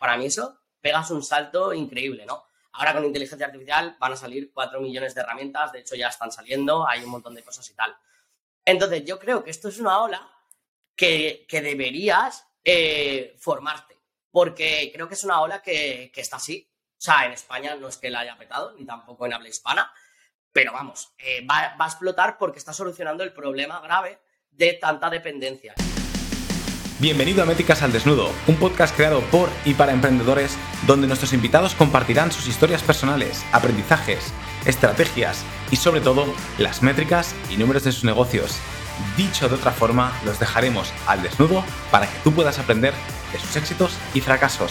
para mí eso pegas un salto increíble, ¿no? Ahora con inteligencia artificial van a salir 4 millones de herramientas, de hecho ya están saliendo, hay un montón de cosas y tal. Entonces, yo creo que esto es una ola que, deberías eh, formarte, porque creo que es una ola que, está así. O sea, en España no es que la haya petado, ni tampoco en habla hispana, pero vamos, eh, va, va a explotar porque está solucionando el problema grave de tanta dependencia. Bienvenido a Métricas al Desnudo, un podcast creado por y para emprendedores donde nuestros invitados compartirán sus historias personales, aprendizajes, estrategias y sobre todo las métricas y números de sus negocios. Dicho de otra forma, los dejaremos al desnudo para que tú puedas aprender de sus éxitos y fracasos.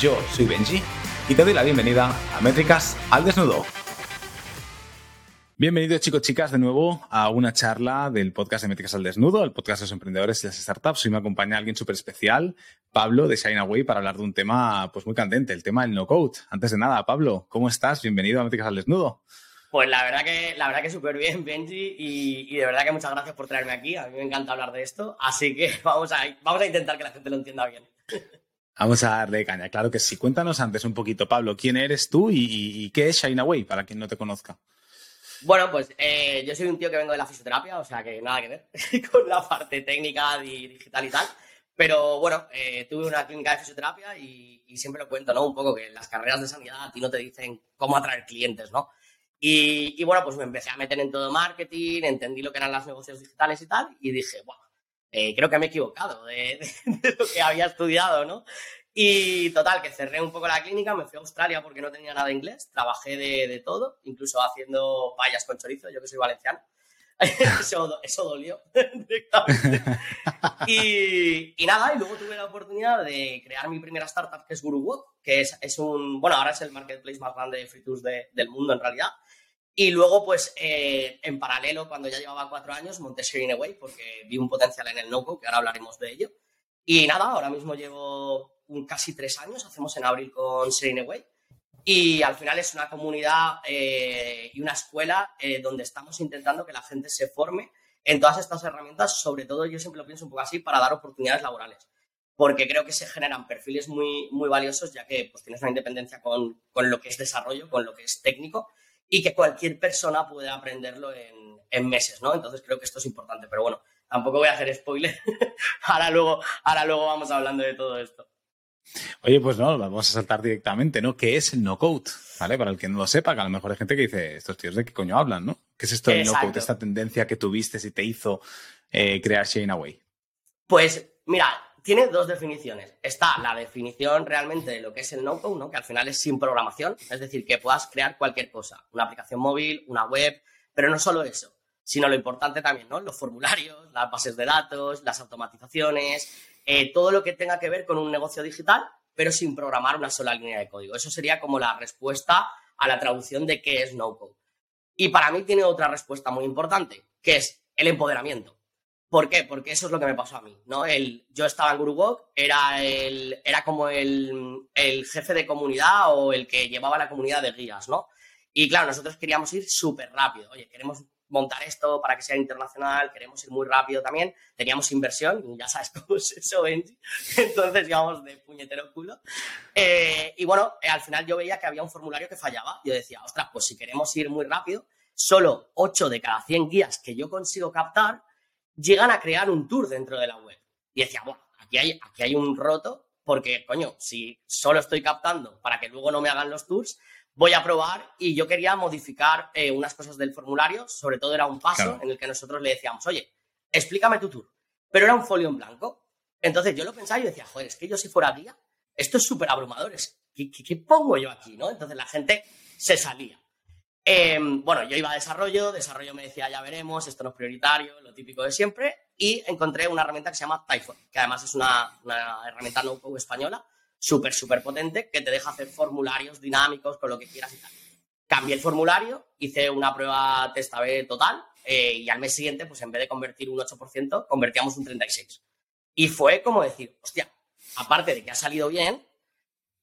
Yo soy Benji y te doy la bienvenida a Métricas al Desnudo. Bienvenidos chicos, chicas, de nuevo a una charla del podcast de Métricas al Desnudo, el podcast de los emprendedores y las startups. Hoy me acompaña alguien súper especial, Pablo de Shine para hablar de un tema pues muy candente, el tema del no-code. Antes de nada, Pablo, ¿cómo estás? Bienvenido a Métricas al Desnudo. Pues la verdad que, la verdad que súper bien, Benji, y, de verdad que muchas gracias por traerme aquí. A mí me encanta hablar de esto, así que vamos a, vamos a intentar que la gente lo entienda bien. Vamos a darle caña, claro que sí. Cuéntanos antes un poquito, Pablo, quién eres tú y, y qué es Shine para quien no te conozca. Bueno, pues eh, yo soy un tío que vengo de la fisioterapia, o sea que nada que ver con la parte técnica y digital y tal. Pero bueno, eh, tuve una clínica de fisioterapia y, siempre lo cuento, ¿no? Un poco que las carreras de sanidad a ti no te dicen cómo atraer clientes, ¿no? Y, bueno, pues me empecé a meter en todo marketing, entendí lo que eran los negocios digitales y tal, y dije, bueno, eh, creo que me he equivocado de, de, lo que había estudiado, ¿no? Y total, que cerré un poco la clínica, me fui a Australia porque no tenía nada de inglés, trabajé de, todo, incluso haciendo payas con chorizo, yo que soy valenciano. eso, eso, dolió directamente. Y, y, nada, y luego tuve la oportunidad de crear mi primera startup, que es GuruWalk, que es, es, un, bueno, ahora es el marketplace más grande de free tools del mundo en realidad. Y luego, pues, eh, en paralelo, cuando ya llevaba cuatro años, monté Sharing Away porque vi un potencial en el no que ahora hablaremos de ello. Y nada, ahora mismo llevo casi tres años, hacemos en abril con Serene Way. Y al final es una comunidad eh, y una escuela eh, donde estamos intentando que la gente se forme en todas estas herramientas, sobre todo yo siempre lo pienso un poco así, para dar oportunidades laborales. Porque creo que se generan perfiles muy, muy valiosos, ya que pues, tienes una independencia con, con lo que es desarrollo, con lo que es técnico, y que cualquier persona puede aprenderlo en, en meses, ¿no? Entonces creo que esto es importante. Pero bueno, tampoco voy a hacer spoiler. ahora, luego, ahora luego vamos hablando de todo esto. Oye, pues no, vamos a saltar directamente, ¿no? ¿Qué es el no-code? ¿Vale? Para el que no lo sepa, que a lo mejor hay gente que dice, estos tíos de qué coño hablan, ¿no? ¿Qué es esto del no-code? Esta tendencia que tuviste y te hizo eh, crear Shane Away. Pues, mira, tiene dos definiciones. Está la definición realmente de lo que es el no-code, ¿no? Que al final es sin programación, es decir, que puedas crear cualquier cosa, una aplicación móvil, una web, pero no solo eso, sino lo importante también, ¿no? Los formularios, las bases de datos, las automatizaciones, eh, todo lo que tenga que ver con un negocio digital, pero sin programar una sola línea de código. Eso sería como la respuesta a la traducción de qué es no-code. Y para mí tiene otra respuesta muy importante, que es el empoderamiento. ¿Por qué? Porque eso es lo que me pasó a mí, ¿no? El, yo estaba en GuruWalk, era, el, era como el, el, jefe de comunidad o el que llevaba la comunidad de guías, ¿no? Y claro, nosotros queríamos ir súper rápido. Oye, queremos montar esto para que sea internacional, queremos ir muy rápido también, teníamos inversión, y ya sabes cómo es eso, Benji, entonces íbamos de puñetero culo. Eh, y bueno, eh, al final yo veía que había un formulario que fallaba, yo decía, ostras, pues si queremos ir muy rápido, solo 8 de cada 100 guías que yo consigo captar llegan a crear un tour dentro de la web. Y decía, bueno, aquí hay, aquí hay un roto, porque, coño, si solo estoy captando para que luego no me hagan los tours, voy a probar y yo quería modificar eh, unas cosas del formulario, sobre todo era un paso en el que nosotros le decíamos, oye, explícame tu tour, pero era un folio en blanco. Entonces yo lo pensaba y decía, joder, es que yo si fuera guía, esto es súper abrumador, ¿qué, ¿qué, pongo yo aquí? ¿no? Entonces la gente se salía. Em, bueno, yo iba a desarrollo, desarrollo me decía, ya veremos, esto no es prioritario, lo típico de siempre, y encontré una herramienta que se llama Typhon, que además es una, una herramienta no-code española, súper, súper potente que te deja hacer formularios dinámicos con lo que quieras y tal. Cambié el formulario, hice una prueba test total eh, y al mes siguiente, pues en vez de convertir un 8%, convertíamos un 36%. Y fue como decir, hostia, aparte de que ha salido bien,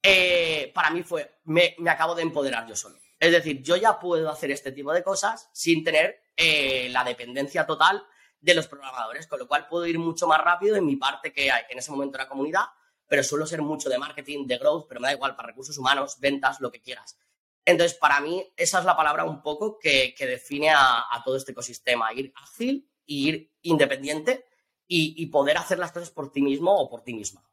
eh, para mí fue, me, me, acabo de empoderar yo solo. Es decir, yo ya puedo hacer este tipo de cosas sin tener eh, la dependencia total de los programadores, con lo cual puedo ir mucho más rápido en mi parte que en ese momento era comunidad, pero suelo ser mucho de marketing, de growth, pero me da igual, para recursos humanos, ventas, lo que quieras. Entonces, para mí, esa es la palabra un poco que, define a, todo este ecosistema, ir ágil ir independiente y, poder hacer las cosas por ti mismo o por ti misma.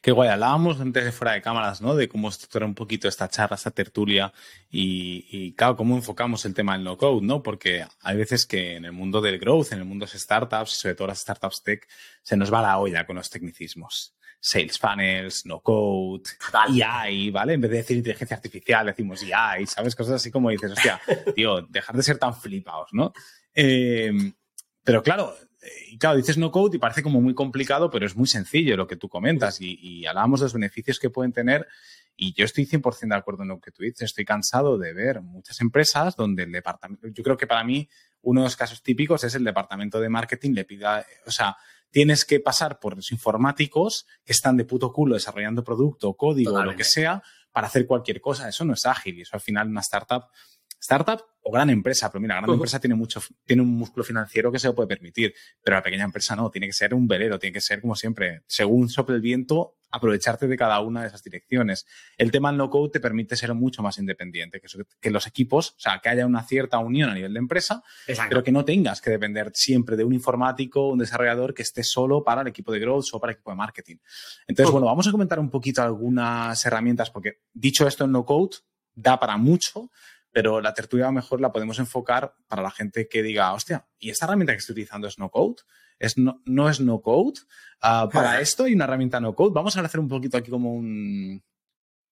Qué guay, hablábamos antes de fuera de cámaras, ¿no? De cómo estructurar un poquito esta charla, esta tertulia y, y, claro, cómo enfocamos el tema del no-code, ¿no? Porque hay veces que en el mundo del growth, en el mundo de las startups, sobre todo las startups tech, se nos va la olla con los tecnicismos sales funnels, no code, AI, ¿vale? En vez de decir inteligencia artificial, decimos AI, ¿sabes? Cosas así como dices, hostia, tío, dejar de ser tan flipados, ¿no? Eh, pero claro, y claro, dices no code y parece como muy complicado, pero es muy sencillo lo que tú comentas y, y hablábamos de los beneficios que pueden tener y yo estoy 100% de acuerdo en lo que tú dices. Estoy cansado de ver muchas empresas donde el departamento, yo creo que para mí uno de los casos típicos es el departamento de marketing le pida, o sea, tienes que pasar por los informáticos que están de puto culo desarrollando producto, código, o lo que sea, para hacer cualquier cosa. Eso no es ágil y eso al final una startup startup o gran empresa, pero mira, gran empresa tiene mucho, tiene un músculo financiero que se lo puede permitir, pero la pequeña empresa no, tiene que ser un velero, tiene que ser como siempre, según sople el viento, aprovecharte de cada una de esas direcciones. El tema del no-code te permite ser mucho más independiente, que, que, los equipos, o sea, que haya una cierta unión a nivel de empresa, pero que no tengas que depender siempre de un informático, un desarrollador que esté solo para el equipo de growth o para el equipo de marketing. Entonces, bueno, vamos a comentar un poquito algunas herramientas, porque dicho esto en no-code, da para mucho, pero la tertulia mejor la podemos enfocar para la gente que diga, hostia, ¿y esta herramienta que estoy utilizando es no code? ¿Es no, no es no code? Ah, para esto hay una herramienta no code. Vamos a hacer un poquito aquí como un,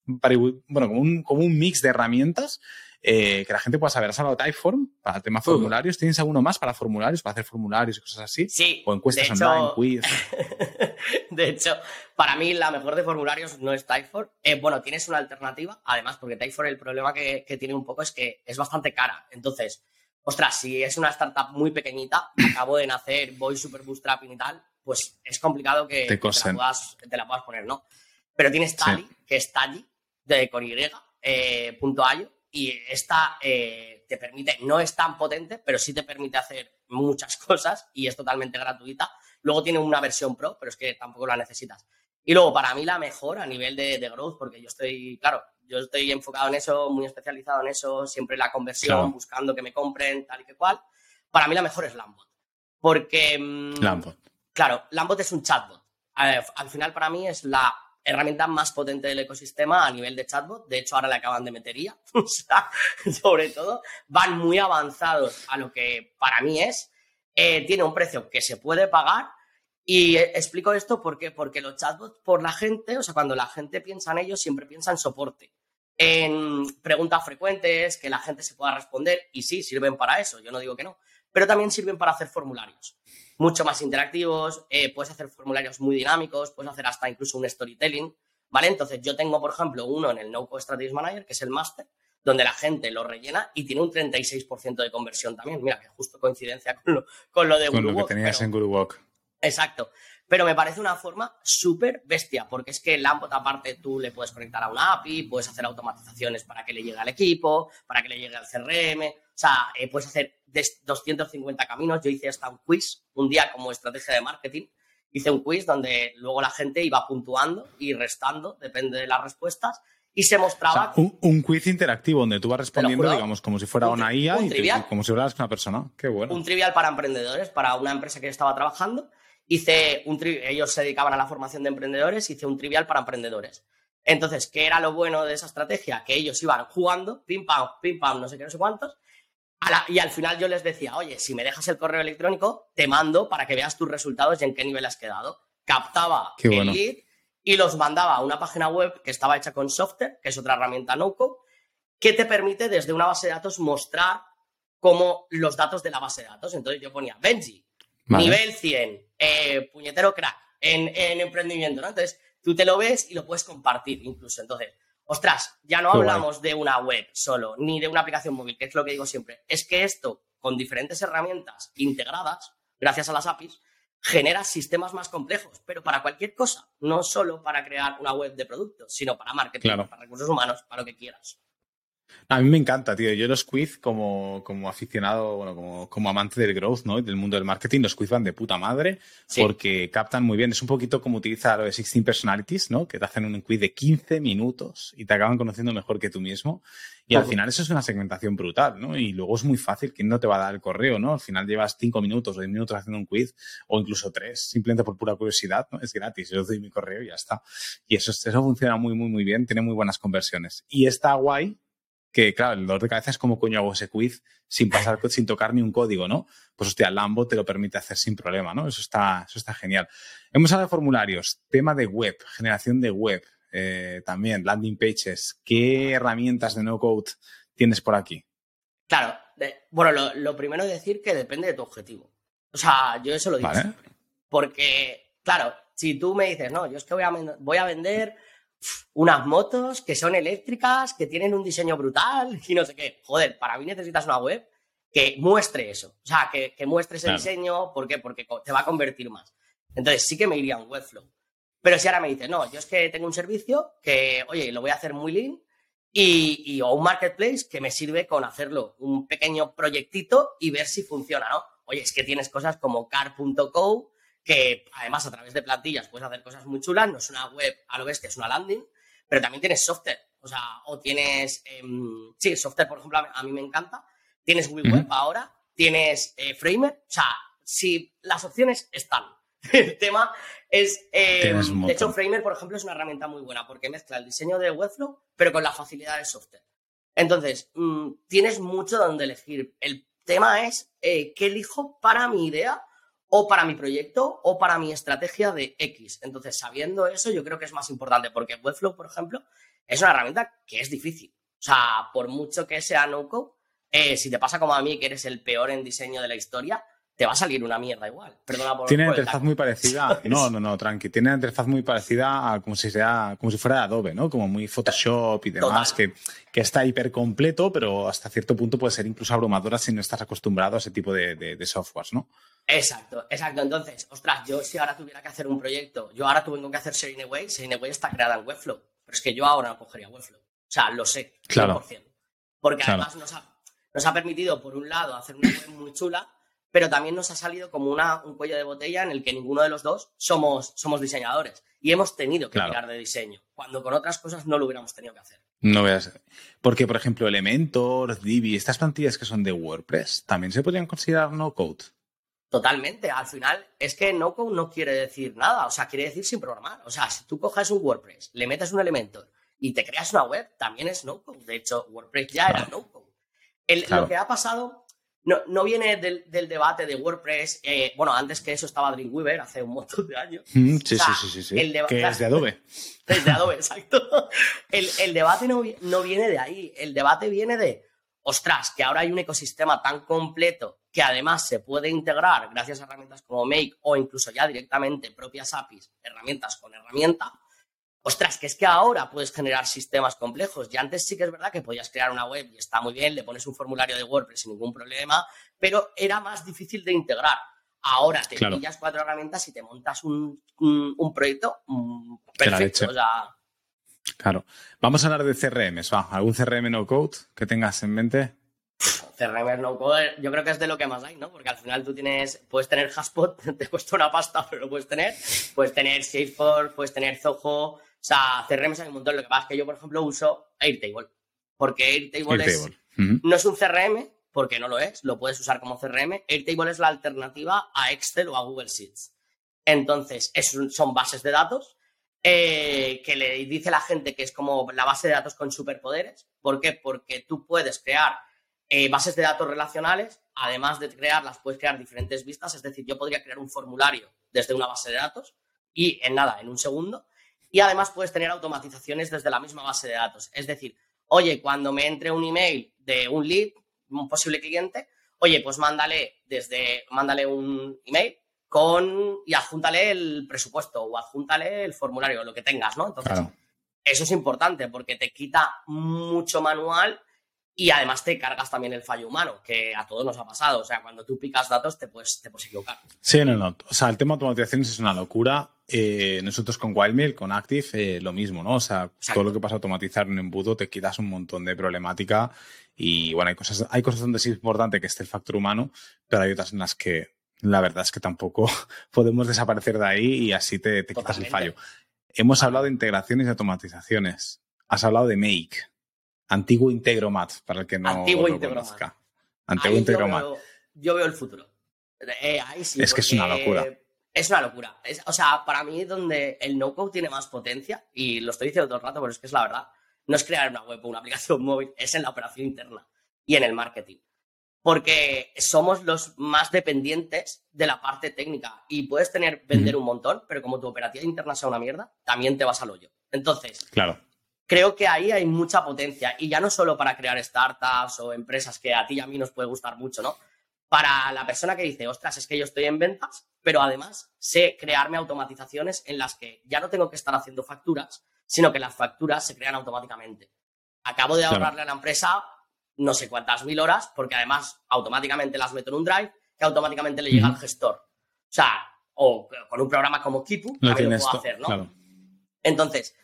bueno, como un, como un mix de herramientas eh, que la gente pueda saber. Has hablado de Typeform para el tema formularios. ¿Tienes alguno más para formularios, para hacer formularios y cosas así? Sí. O encuestas online, quiz. de hecho, para mí la mejor de formularios no es Typeform. Eh, bueno, tienes una alternativa, además, porque Typeform el problema que, tiene un poco es que es bastante cara. Entonces, ostras, si es una startup muy pequeñita, acabo de nacer, voy super bootstrapping y tal, pues es complicado que, te, la puedas, te, la puedas, poner, ¿no? Pero tienes Tally, que es Tally, de con Y, eh, punto y esta eh, te permite, no es tan potente, pero sí te permite hacer muchas cosas y es totalmente gratuita. Luego tiene una versión pro, pero es que tampoco la necesitas. Y luego, para mí, la mejor a nivel de, growth, porque yo estoy, claro, yo estoy enfocado en eso, muy especializado en eso, siempre la conversión, buscando que me compren, tal y que cual. Para mí, la mejor es Lambot. Porque. Mm, Lambot. Claro, Lambot es un chatbot. al final, para mí, es la herramienta más potente del ecosistema a nivel de chatbot. De hecho, ahora le acaban de meter IA. sobre todo, van muy avanzados a lo que para mí es. Eh, tiene un precio que se puede pagar. Y explico esto porque, porque los chatbots, por la gente, o sea, cuando la gente piensa en ellos, siempre piensa en soporte, en preguntas frecuentes, que la gente se pueda responder. Y sí, sirven para eso, yo no digo que no. Pero también sirven para hacer formularios mucho más interactivos, eh, puedes hacer formularios muy dinámicos, puedes hacer hasta incluso un storytelling, ¿vale? Entonces yo tengo, por ejemplo, uno en el No Code Strategy Manager, que es el máster, donde la gente lo rellena y tiene un 36% de conversión también. Mira, que justo coincidencia con lo, con lo de Con lo que tenías en GuruWalk. Exacto. Pero me parece una forma súper bestia, porque es que Lambot, aparte, tú le puedes conectar a una API, puedes hacer automatizaciones para que le llegue al equipo, para que le llegue al CRM, o sea, eh, puedes hacer 250 caminos. Yo hice hasta un quiz un día como estrategia de marketing. Hice un quiz donde luego la gente iba puntuando y restando, depende de las respuestas, y se mostraba. un, quiz interactivo donde tú vas respondiendo, digamos, como si fuera una IA y, como si fueras una persona. Qué bueno. Un trivial para emprendedores, para una empresa que yo estaba trabajando. Hice un ellos se dedicaban a la formación de emprendedores, hice un trivial para emprendedores. Entonces, ¿qué era lo bueno de esa estrategia? Que ellos iban jugando, pim pam, pim pam, no sé qué, no sé cuántos, y al final yo les decía, oye, si me dejas el correo electrónico, te mando para que veas tus resultados y en qué nivel has quedado. Captaba el lead y los mandaba a una página web que estaba hecha con software, que es otra herramienta no-code, que te permite desde una base de datos mostrar cómo los datos de la base de datos. Entonces yo ponía Benji, nivel 100, eh, puñetero crack en, en emprendimiento, ¿no? Entonces tú te lo ves y lo puedes compartir incluso. Entonces, ostras, ya no hablamos de una web solo, ni de una aplicación móvil, que es lo que digo siempre. Es que esto, con diferentes herramientas integradas, gracias a las APIs, genera sistemas más complejos, pero para cualquier cosa, no solo para crear una web de productos, sino para marketing, para recursos humanos, para lo que quieras. A mí me encanta, tío. Yo los quiz como, como aficionado, bueno, como, como amante del growth, ¿no? Del mundo del marketing, los quiz van de puta madre porque captan muy bien. Es un poquito como utilizar lo de 16 Personalities, ¿no? Que te hacen un quiz de 15 minutos y te acaban conociendo mejor que tú mismo. Y al final eso es una segmentación brutal, ¿no? Y luego es muy fácil, ¿quién no te va a dar el correo, ¿no? Al final llevas 5 minutos o 10 minutos haciendo un quiz o incluso 3, simplemente por pura curiosidad, ¿no? Es gratis, yo doy mi correo y ya está. Y eso, eso funciona muy, muy, muy bien, tiene muy buenas conversiones. Y está guay que, claro, el dolor de cabeza es como coño hago ese quiz sin pasar, sin tocar ni un código, ¿no? Pues hostia, Lambo te lo permite hacer sin problema, ¿no? Eso está, eso está genial. Hemos hablado de formularios, tema de web, generación de web, eh, también landing pages. ¿Qué herramientas de no code tienes por aquí? Claro, bueno, lo, primero es decir que depende de tu objetivo. O sea, yo eso lo digo. Porque, claro, si tú me dices, no, yo es que voy a, voy a vender unas motos que son eléctricas, que tienen un diseño brutal y no sé qué. Joder, para mí necesitas una web que muestre eso. O sea, que, muestre ese diseño. ¿Por qué? Porque te va a convertir más. Entonces sí que me iría a un Webflow. Pero si ahora me dices, no, yo es que tengo un servicio que, oye, lo voy a hacer muy lean y, o un marketplace que me sirve con hacerlo un pequeño proyectito y ver si funciona, ¿no? Oye, es que tienes cosas como car.co que además a través de plantillas puedes hacer cosas muy chulas, no es una web a lo bestia, es una landing, pero también tienes software, o sea, o tienes, em, sí, software, por ejemplo, a mí me encanta, tienes WeWeb ahora, tienes eh, Framer, o sea, si las opciones están. El tema es, em, de hecho, Framer, por ejemplo, es una herramienta muy buena porque mezcla el diseño de Webflow, pero con la facilidad del software. Entonces, mm, tienes mucho donde elegir. El tema es eh, qué elijo para mi idea o para mi proyecto o para mi estrategia de X. Entonces, sabiendo eso, yo creo que es más importante porque Webflow, por ejemplo, es una herramienta que es difícil. O sea, por mucho que sea no-code, eh, si te pasa como a mí, que eres el peor en diseño de la historia, te va a salir una mierda igual. Perdona por Tiene una interfaz muy parecida. No, no, no, tranqui. Tiene una interfaz muy parecida a como si sea, como si fuera Adobe, ¿no? Como muy Photoshop y demás, que, que, está hiper completo, pero hasta cierto punto puede ser incluso abrumadora si no estás acostumbrado a ese tipo de, de, softwares, ¿no? Exacto, exacto. Entonces, ostras, yo si ahora tuviera que hacer un proyecto, yo ahora tengo que hacer Serene Away, Serene Away está creada en Webflow, pero es que yo ahora no cogería Webflow. O sea, lo sé, 100%. Claro. Porque además nos ha, nos ha permitido, por un lado, hacer una web muy chula, pero también nos ha salido como una, un cuello de botella en el que ninguno de los dos somos, somos diseñadores y hemos tenido que tirar de diseño, cuando con otras cosas no lo hubiéramos tenido que hacer. No veas. Porque, por ejemplo, Elementor, Divi, estas plantillas que son de WordPress, ¿también se podrían considerar no code? Totalmente. Al final, es que no code no quiere decir nada. O sea, quiere decir sin programar. O sea, si tú coges un WordPress, le metes un Elementor y te creas una web, también es no code. De hecho, WordPress ya era no code. Lo que ha pasado no, viene del, debate de WordPress. Eh, bueno, antes que eso estaba Dreamweaver, hace un montón de años. Mm, sí, sí, sí, sí, que es de Adobe. Es de Adobe, exacto. El, debate no, no, viene de ahí. El debate viene de, ostras, que ahora hay un ecosistema tan completo que además se puede integrar gracias a herramientas como Make o incluso ya directamente propias APIs, herramientas con herramienta ostras, que es que ahora puedes generar sistemas complejos. Y antes sí que es verdad que podías crear una web y está muy bien, le pones un formulario de WordPress sin ningún problema, pero era más difícil de integrar. Ahora te pillas cuatro herramientas y te montas un, proyecto mm, perfecto. Claro. Vamos a hablar de CRMs. ¿va? ¿Algún CRM no code que tengas en mente? CRM no code, yo creo que es de lo que más hay, ¿no? Porque al final tú tienes, puedes tener Haspot, te cuesta una pasta, pero lo puedes tener. Puedes tener Salesforce, puedes tener Zoho, o sea, CRM hay un montón. Lo que pasa es que yo, por ejemplo, uso Airtable. Porque Airtable, es, no es un CRM, porque no lo es, lo puedes usar como CRM. Airtable es la alternativa a Excel o a Google Sheets. Entonces, son bases de datos eh, que le dice la gente que es como la base de datos con superpoderes. ¿Por qué? Porque tú puedes crear eh, bases de datos relacionales, además de crearlas, puedes crear diferentes vistas. Es decir, yo podría crear un formulario desde una base de datos y en nada, en un segundo, y además puedes tener automatizaciones desde la misma base de datos. Es decir, oye, cuando me entre un email de un lead, un posible cliente, oye, pues mándale desde, mándale un email con y adjúntale el presupuesto o adjúntale el formulario, lo que tengas, ¿no? Entonces, eso es importante porque te quita mucho manual y además te cargas también el fallo humano, que a todos nos ha pasado. O sea, cuando tú picas datos te puedes, te puedes equivocar. Sí, no, no. O sea, el tema de automatizaciones es una locura. Eh, nosotros con Wildmail, con Active, eh, lo mismo, ¿no? O sea, todo lo que pasa a automatizar en un embudo te quitas un montón de problemática. Y bueno, hay cosas, hay cosas donde sí es importante que esté el factor humano, pero hay otras en las que la verdad es que tampoco podemos desaparecer de ahí y así te, te quitas el fallo. Hemos hablado de integraciones y automatizaciones. Has hablado de Make. Antiguo Integromat, para el que no Antiguo lo conozca. Antiguo Integromat. Yo veo, yo veo el futuro. Eh, ahí sí, Es que es una locura. Es una locura. Es- o sea, para mí donde el no-code tiene más potencia, y lo estoy diciendo todo el rato, pero es que es la verdad, no es crear una web o una aplicación móvil, es en la operación interna y en el marketing. Porque somos los más dependientes de la parte técnica y puedes tener, vender un montón, pero como tu operativa interna sea una mierda, también te vas al hoyo. Entonces, Claro. Creo que ahí hay mucha potencia y ya no solo para crear startups o empresas que a ti y a mí nos puede gustar mucho, ¿no? Para la persona que dice, ostras, es que yo estoy en ventas, pero además sé crearme automatizaciones en las que ya no tengo que estar haciendo facturas, sino que las facturas se crean automáticamente. Acabo de Claro. ahorrarle a la empresa no sé cuántas mil horas, porque además automáticamente las meto en un drive que automáticamente le llega al gestor. O sea, o con un programa como Kipu, también lo puedo hacer, ¿no? Claro. Entonces,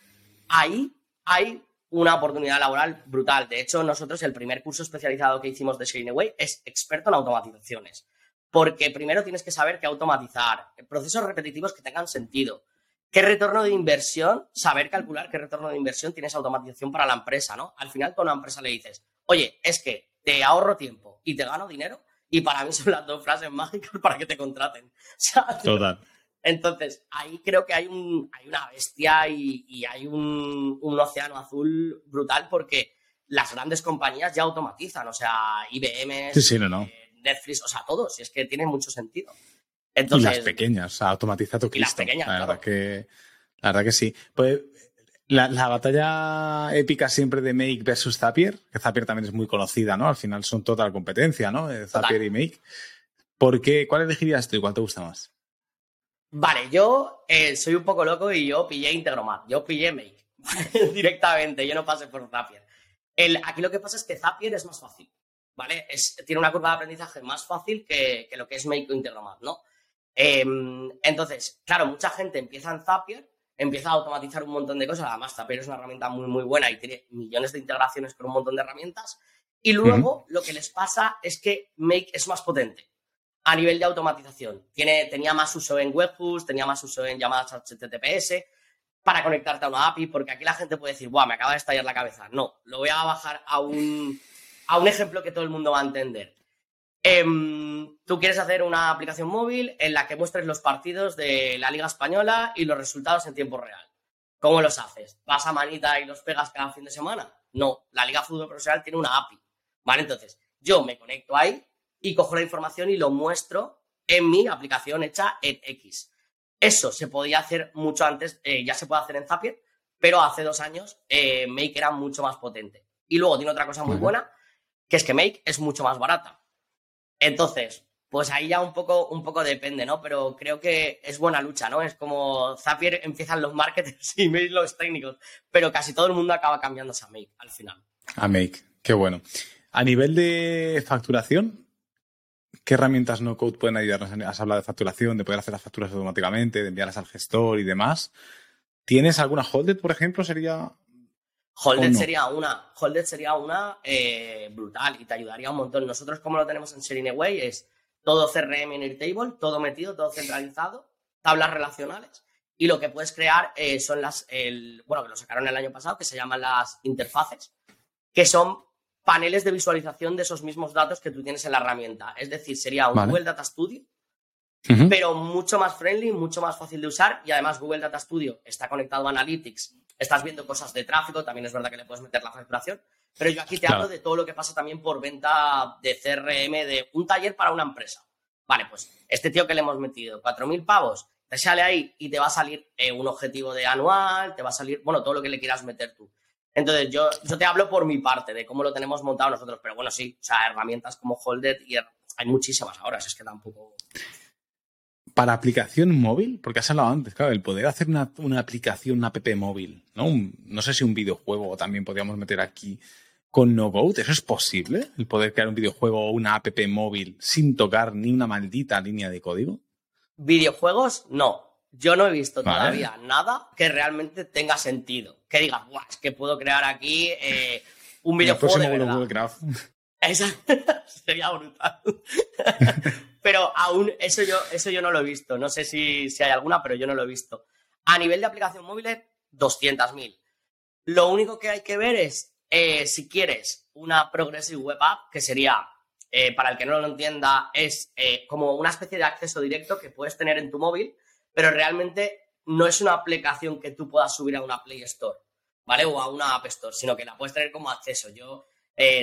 ahí hay una oportunidad laboral brutal. De hecho, nosotros el primer curso especializado que hicimos de Shane Away es experto en automatizaciones. Porque primero tienes que saber qué automatizar, procesos repetitivos que tengan sentido. ¿Qué retorno de inversión? Saber calcular qué retorno de inversión tienes automatización para la empresa, ¿no? Al final, a una empresa le dices, oye, es que te ahorro tiempo y te gano dinero, y para mí son las dos frases mágicas para que te contraten. Total. Entonces, ahí creo que hay, un, hay una bestia y, y hay un, un océano azul brutal porque las grandes compañías ya automatizan, o sea, IBM, Sí, sí, no, no. eh, Netflix, o sea, todos, y es que tiene mucho sentido. y Entonces, las pequeñas, o sea, automatiza tu Y las pequeñas, la verdad claro. que la verdad que sí. Pues la, la batalla épica siempre de Make versus Zapier, que Zapier también es muy conocida, ¿no? Al final son total competencia, ¿no? Eh, Zapier Total. y Make. ¿Por qué? ¿Cuál elegirías tú y cuál te gusta más? Vale, yo eh, soy un poco loco y yo pillé Integromat, yo pillé Make directamente, yo no pasé por Zapier. El, aquí lo que pasa es que Zapier es más fácil, ¿vale? Es, tiene una curva de aprendizaje más fácil que, que lo que es Make o Integromat, ¿no? Em, entonces, claro, mucha gente empieza en Zapier, empieza a automatizar un montón de cosas, además Zapier es una herramienta muy, muy buena y tiene millones de integraciones con un montón de herramientas, y luego lo que les pasa es que Make es más potente a nivel de automatización. Tiene, tenía más uso en webhooks, tenía más uso en llamadas HTTPS para conectarte a una API, porque aquí la gente puede decir, ¡buah, me acaba de estallar la cabeza! No, lo voy a bajar a un, a un ejemplo que todo el mundo va a entender. Em, tú quieres hacer una aplicación móvil en la que muestres los partidos de la Liga Española y los resultados en tiempo real. ¿Cómo los haces? ¿Vas a manita y los pegas cada fin de semana? No, la Liga Fútbol Profesional tiene una API. ¿Vale? Entonces, yo me conecto ahí y cojo la información y lo muestro en mi aplicación hecha en X. Eso se podía hacer mucho antes, eh, ya se puede hacer en Zapier, pero hace dos años eh, Make era mucho más potente. Y luego tiene otra cosa muy buena, que es que Make es mucho más barata. Entonces, pues ahí ya un poco, un poco depende, ¿no? Pero creo que es buena lucha, ¿no? Es como Zapier empiezan los marketers y Make los técnicos, pero casi todo el mundo acaba cambiándose a Make al final. A Make, qué bueno. A nivel de facturación, ¿qué herramientas no code pueden ayudarnos? Has hablado de facturación, de poder hacer las facturas automáticamente, de enviarlas al gestor y demás. ¿Tienes alguna holded, por ejemplo? Sería. Holded sería una, Holded sería una eh, brutal y te ayudaría un montón. Nosotros, como lo tenemos en Serineway, es todo CRM en Airtable, todo metido, todo centralizado, tablas relacionales. Y lo que puedes crear eh, son las, el, bueno, que lo sacaron el año pasado, que se llaman las interfaces, que son paneles de visualización de esos mismos datos que tú tienes en la herramienta. Es decir, sería un Vale. Google Data Studio, pero mucho más friendly, mucho más fácil de usar y además Google Data Studio está conectado a Analytics, estás viendo cosas de tráfico, también es verdad que le puedes meter la facturación, pero yo aquí te Claro. hablo de todo lo que pasa también por venta de CRM de un taller para una empresa. Vale, pues este tío que le hemos metido 4.000 pavos, te sale ahí y te va a salir eh, un objetivo de anual, te va a salir, bueno, todo lo que le quieras meter tú. Entonces, yo, yo te hablo por mi parte de cómo lo tenemos montado nosotros, pero bueno, sí, o sea, herramientas como Holded y hay muchísimas ahora, si es que tampoco... Para aplicación móvil, porque has hablado antes, claro, el poder hacer una, una aplicación, una app móvil, ¿no? Un- no sé si un videojuego también podríamos meter aquí. con no code, ¿eso es posible? ¿El poder crear un videojuego o una app móvil sin tocar ni una maldita línea de código? Videojuegos, no. Yo no he visto todavía nada que realmente tenga sentido. Que digas, Buah, es que puedo crear aquí eh, un videojuego de verdad. Sería brutal. pero aún eso yo, eso yo no lo he visto. No sé si, si hay alguna, pero yo no lo he visto. A nivel de aplicación móvil, 200.000. Lo único que hay que ver es eh, si quieres una Progressive Web App, que sería, eh, para el que no lo entienda, es como una especie de acceso directo que puedes tener en tu móvil, pero realmente no es una aplicación que tú puedas subir a una Play Store, ¿vale? O a una App Store, sino que la puedes tener como acceso. Yo,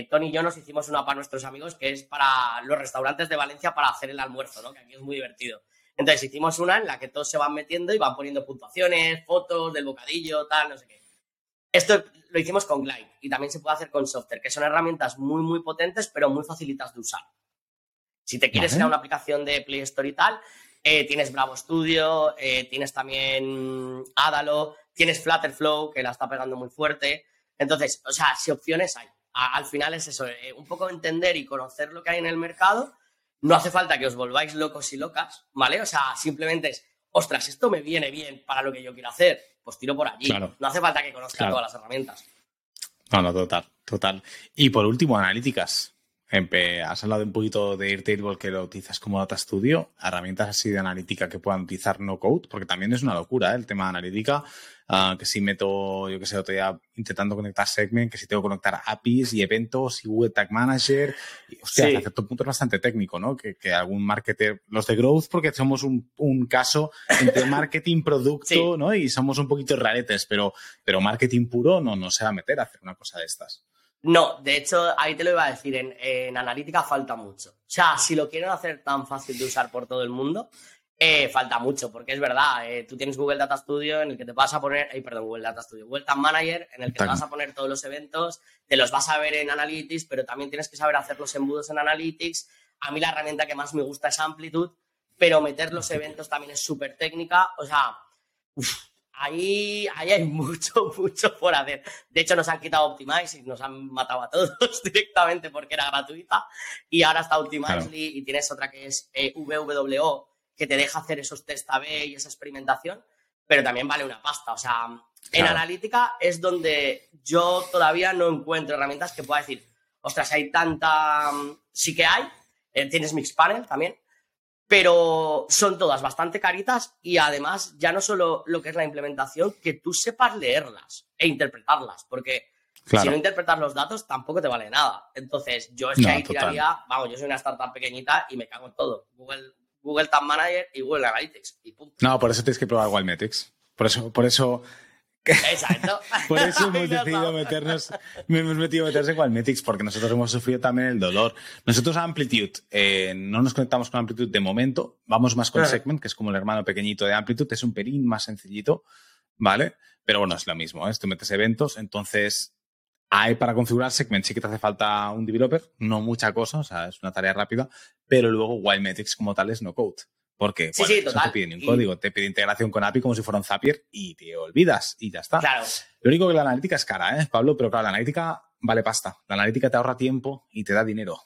Tony y yo nos hicimos una para nuestros amigos que es para los restaurantes de Valencia para hacer el almuerzo, ¿no? Que aquí es muy divertido. Entonces hicimos una en la que todos se van metiendo y van poniendo puntuaciones, fotos del bocadillo, tal, no sé qué. Esto lo hicimos con Glide y también se puede hacer con Software, que son herramientas muy, muy potentes, pero muy facilitas de usar. Si te quieres ir a una aplicación de Play Store y tal, eh, tienes Bravo Studio, eh, tienes también Adalo, tienes Flutterflow, que la está pegando muy fuerte. Entonces, o sea, si opciones hay. al final es eso, eh, un poco entender y conocer lo que hay en el mercado. No hace falta que os volváis locos y locas, ¿vale? O sea, simplemente es, ostras, esto me viene bien para lo que yo quiero hacer pues tiro por allí. No hace falta que conozca todas las herramientas. No, no, total, total. Y por último, analíticas. Has hablado un poquito de Airtable que lo utilizas como Data Studio, herramientas así de analítica que puedan utilizar no code, porque también es una locura ¿eh? el tema de analítica. Ah, que si meto, yo que sé, otro día intentando conectar Segment, que si tengo que conectar APIs y eventos y Web Tag Manager. Y, hostia, hasta cierto punto es bastante técnico, ¿no? Que, que, algún marketer, los de Growth, porque somos un, un caso entre marketing, producto, ¿no? Y somos un poquito raretes, pero, pero marketing puro no, no se va a meter a hacer una cosa de estas. No, de hecho, ahí te lo iba a decir, en, en analítica falta mucho. O sea, si lo quieren hacer tan fácil de usar por todo el mundo, eh, falta mucho, porque es verdad, eh, tú tienes Google Data Studio en el que te vas a poner, ay, perdón, Google Data Studio, Google Tag Manager en el que te vas a poner todos los eventos, te los vas a ver en Analytics, pero también tienes que saber hacer los embudos en Analytics. A mí la herramienta que más me gusta es Amplitude, pero meter los eventos también es súper técnica, o sea, ahí, ahí hay mucho, mucho por hacer. De hecho, nos han quitado Optimize y nos han matado a todos directamente porque era gratuita, y ahora está Optimizely y tienes otra que es eh, VWO, que te deja hacer esos test A-B y esa experimentación, pero también vale una pasta. O sea, en analítica es donde yo todavía no encuentro herramientas que pueda decir, ostras, hay tanta... Sí que hay, eh, tienes Mixpanel también, pero son todas bastante caritas y además ya no solo lo que es la implementación, que tú sepas leerlas e interpretarlas, porque si no interpretas los datos tampoco te vale nada. Entonces, yo es que ahí tiraría, vamos, yo soy una startup pequeñita y me cago en todo. Google Google Tag Manager y Google Analytics. Y punto. No, por eso tienes que probar Wildmetrics. Por eso, por eso. Exacto. por eso hemos decidido meternos, hemos metido a meterse en Wildmetrics, porque nosotros hemos sufrido también el dolor. Nosotros a Amplitude, eh, no nos conectamos con Amplitude de momento, vamos más con Segment, que es como el hermano pequeñito de Amplitude, es un pelín más sencillito, ¿vale? Pero bueno, es lo mismo, ¿eh? tú metes eventos, entonces hay para configurar Segment sí que te hace falta un developer, no mucha cosa, o sea, es una tarea rápida, pero luego Wildmetrics como tal es no code. Porque sí, sí, total. te pide un código, te pide integración con API como si fuera un Zapier y te olvidas y ya está. Claro. Lo único que la analítica es cara, ¿eh, Pablo? Pero claro, la analítica vale pasta. La analítica te ahorra tiempo y te da dinero.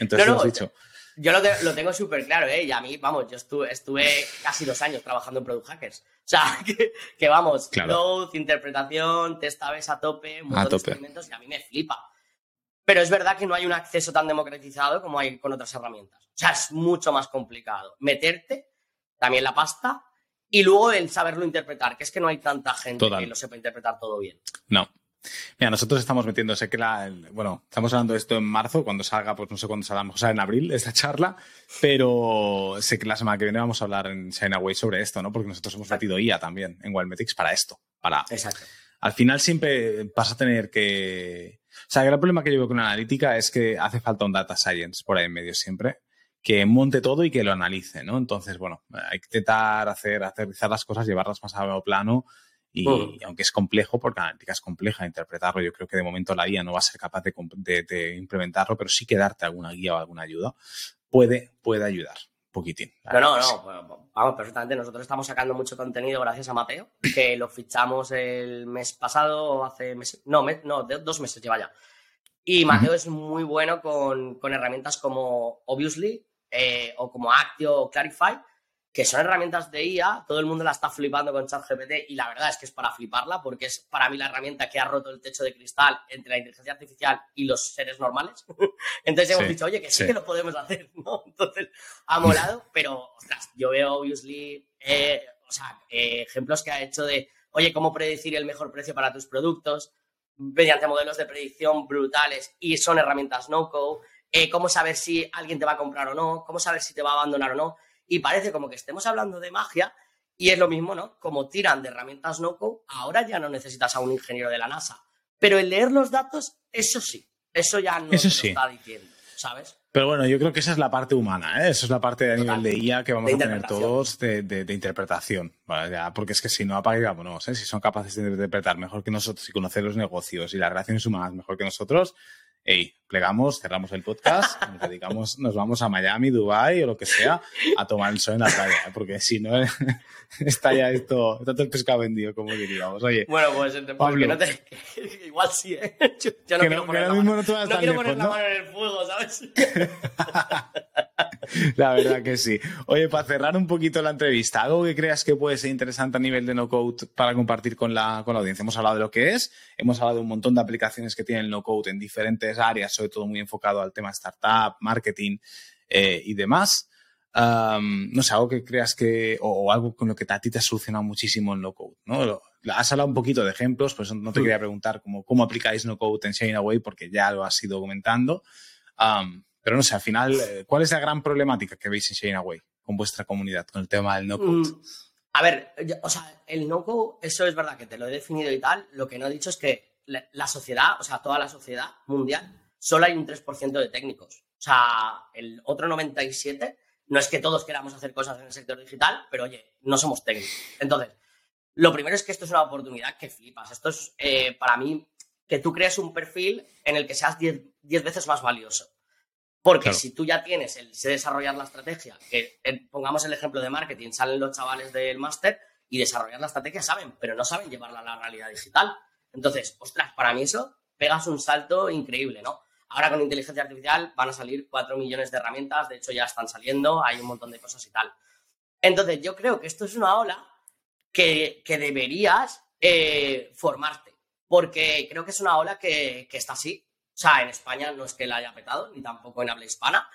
Entonces, lo has dicho. Yo lo, lo tengo súper claro, ¿eh? Y a mí, vamos, yo estuve, estuve, casi dos años trabajando en Product Hackers. O sea, que, vamos, claro. interpretación, test a tope, un montón de experimentos y a mí me flipa. Pero es verdad que no hay un acceso tan democratizado como hay con otras herramientas. O sea, es mucho más complicado. Meterte, también la pasta, y luego el saberlo interpretar, que es que no hay tanta gente que lo sepa interpretar todo bien. No, Mira, nosotros estamos metiendo, sé que la, bueno, estamos hablando de esto en marzo, cuando salga, pues no sé cuándo salga, o sea, en abril esta charla, pero sé que la semana que viene vamos a hablar en Away sobre esto, ¿no? Porque nosotros hemos metido IA también en Wildmetrics para esto, para... Exacto. Al final siempre vas a tener que... O sea, el gran problema que yo veo con la analítica es que hace falta un data science por ahí en medio siempre que monte todo y que lo analice, ¿no? Entonces, bueno, hay que intentar hacer, aterrizar las cosas, llevarlas más a plano y, mm. aunque es complejo, porque la analítica es compleja interpretarlo, yo creo que de momento la guía no va a ser capaz de, implementarlo, pero sí que darte alguna guía o alguna ayuda puede, puede ayudar poquitín. No, no, no, vamos, perfectamente. Nosotros estamos sacando mucho contenido gracias a Mateo, que lo fichamos el mes pasado o hace meses, no, no, dos meses lleva ya. Y Mateo es muy bueno con, con herramientas como Obviously eh, o como Actio o Clarify, que son herramientas de IA, todo el mundo la está flipando con ChatGPT y la verdad es que es para fliparla porque es para mí la herramienta que ha roto el techo de cristal entre la inteligencia artificial y los seres normales. Entonces hemos dicho, oye, que sí, que lo podemos hacer, ¿no? Entonces ha molado, pero, ostras, yo veo, obviously, eh, o sea, eh, ejemplos que ha hecho de, oye, cómo predecir el mejor precio para tus productos mediante modelos de predicción brutales y son herramientas no-code, eh, cómo saber si alguien te va a comprar o no, cómo saber si te va a abandonar o no y parece como que estemos hablando de magia y es lo mismo, ¿no? Como tiran de herramientas no-code, ahora ya no necesitas a un ingeniero de la NASA. Pero el leer los datos, eso sí, eso ya no eso se lo está diciendo, ¿sabes? Pero bueno, yo creo que esa es la parte humana, ¿eh? Eso es la parte a nivel de IA que vamos a tener todos de, interpretación. porque es que si no, apague vámonos, ¿eh? Si son capaces de interpretar mejor que nosotros y conocer los negocios y las relaciones humanas mejor que nosotros, hey, plegamos, cerramos el podcast, nos dedicamos, nos vamos a Miami, Dubai o lo que sea, a tomar el sol en la playa, ¿eh? porque si no está ya esto, está todo el pescado vendido, como diríamos. Oye, bueno, pues Pablo, no te, igual sí, ¿eh? Yo, no quiero poner, la, mano, no quiero poner la mano en el fuego, ¿sabes? La verdad que sí. Oye, para cerrar un poquito la entrevista, algo que creas que puede ser interesante a nivel de no code para compartir con la, con la audiencia. Hemos hablado de lo que es, hemos hablado de un montón de aplicaciones que tienen no code en diferentes áreas, sobre todo muy enfocado al tema startup, marketing eh, y demás. no sé, algo que creas que, o, algo con lo que a ti te ha solucionado muchísimo el no code, ¿no? Has hablado un poquito de ejemplos, pues no te quería preguntar cómo, cómo aplicáis no code en Shane Away, porque ya lo has ido comentando. Pero no sé, al final, eh, ¿cuál es la gran problemática que veis en Shane Away con vuestra comunidad, con el tema del no-code? Mm, a ver, o sea, el no-code, eso es verdad que te lo he definido y tal. Lo que no he dicho es que la, sociedad, o sea, toda la sociedad mundial, solo hay un 3% de técnicos. O sea, el otro 97% no es que todos queramos hacer cosas en el sector digital, pero oye, no somos técnicos. Entonces, lo primero es que esto es una oportunidad que flipas. Esto es, eh, para mí, que tú crees un perfil en el que seas 10 veces más valioso. Porque si tú ya tienes el sé desarrollar la estrategia, que eh, pongamos el ejemplo de marketing, salen los chavales del máster y desarrollar la estrategia saben, pero no saben llevarla a la realidad digital. Entonces, ostras, para mí eso pegas un salto increíble, ¿no? Ahora con inteligencia artificial van a salir 4 millones de herramientas, de hecho ya están saliendo, hay un montón de cosas y tal. Entonces, yo creo que esto es una ola que, deberías eh, formarte, porque creo que es una ola que, que está así. O sea, en España no es que la haya petado, ni tampoco en habla hispana,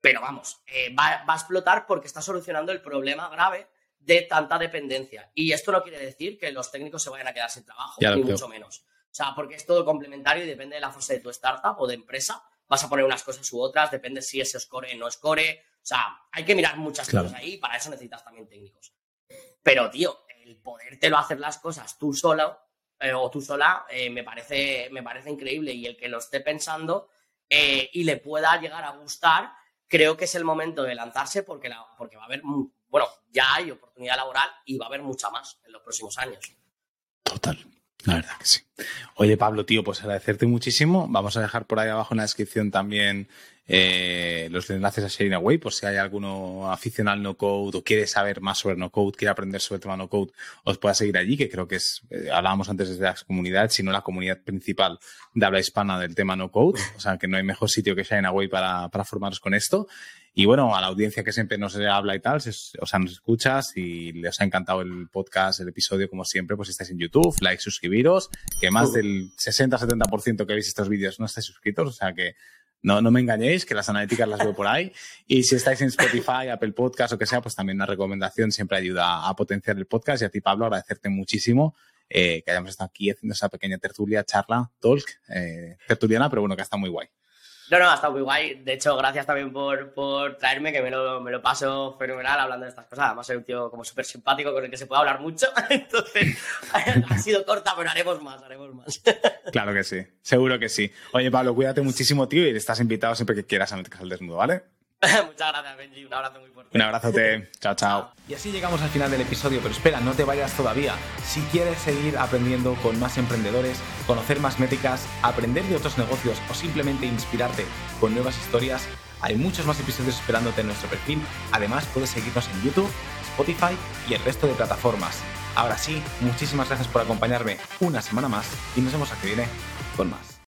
pero vamos, eh, va, a explotar porque está solucionando el problema grave de tanta dependencia. Y esto no quiere decir que los técnicos se vayan a quedar sin trabajo, ni mucho menos. O sea, porque es todo complementario y depende de la fase de tu startup o de empresa. Vas a poner unas cosas u otras, depende si es score o no score. O sea, hay que mirar muchas cosas ahí y para eso necesitas también técnicos. Pero, tío, el podértelo hacer las cosas tú solo eh, o tú sola, eh, me, parece, me parece increíble. Y el que lo esté pensando eh, y le pueda llegar a gustar, creo que es el momento de lanzarse porque, la, porque va a haber, bueno, ya hay oportunidad laboral y va a haber mucha más en los próximos años. Total. La verdad que sí. Oye, Pablo, tío, pues agradecerte muchísimo. Vamos a dejar por ahí abajo en la descripción también eh, los enlaces a Sharing Away, por si hay alguno aficionado al no code o quiere saber más sobre no code, quiere aprender sobre el tema no code, os pueda seguir allí, que creo que es, eh, hablábamos antes desde la comunidad, sino la comunidad principal de habla hispana del tema no code. O sea, que no hay mejor sitio que Sharing Away para, para formaros con esto. Y bueno, a la audiencia que siempre nos habla y tal, o sea, nos escuchas y les ha encantado el podcast, el episodio, como siempre, pues estáis en YouTube, like, suscribiros, que más del 60-70% que veis estos vídeos no estáis suscritos, o sea que no, no me engañéis, que las analíticas las veo por ahí. Y si estáis en Spotify, Apple Podcast o que sea, pues también una recomendación siempre ayuda a potenciar el podcast. Y a ti, Pablo, agradecerte muchísimo eh, que hayamos estado aquí haciendo esa pequeña tertulia, charla, talk, eh, tertuliana, pero bueno, que está muy guay. No, no, ha estado muy guay. De hecho, gracias también por, por traerme, que me lo, me lo, paso fenomenal hablando de estas cosas. Además, soy un tío como súper simpático con el que se puede hablar mucho. Entonces, ha sido corta, pero haremos más, haremos más. Claro que sí, seguro que sí. Oye, Pablo, cuídate muchísimo, tío, y estás invitado siempre que quieras a Métricas al Desnudo, ¿vale? Muchas gracias, Benji. Un abrazo muy fuerte. Un abrazote. chao, chao. Y así llegamos al final del episodio, pero espera, no te vayas todavía. Si quieres seguir aprendiendo con más emprendedores, conocer más métricas, aprender de otros negocios o simplemente inspirarte con nuevas historias, hay muchos más episodios esperándote en nuestro perfil. Además, puedes seguirnos en YouTube, Spotify y el resto de plataformas. Ahora sí, muchísimas gracias por acompañarme una semana más y nos vemos aquí viene con más.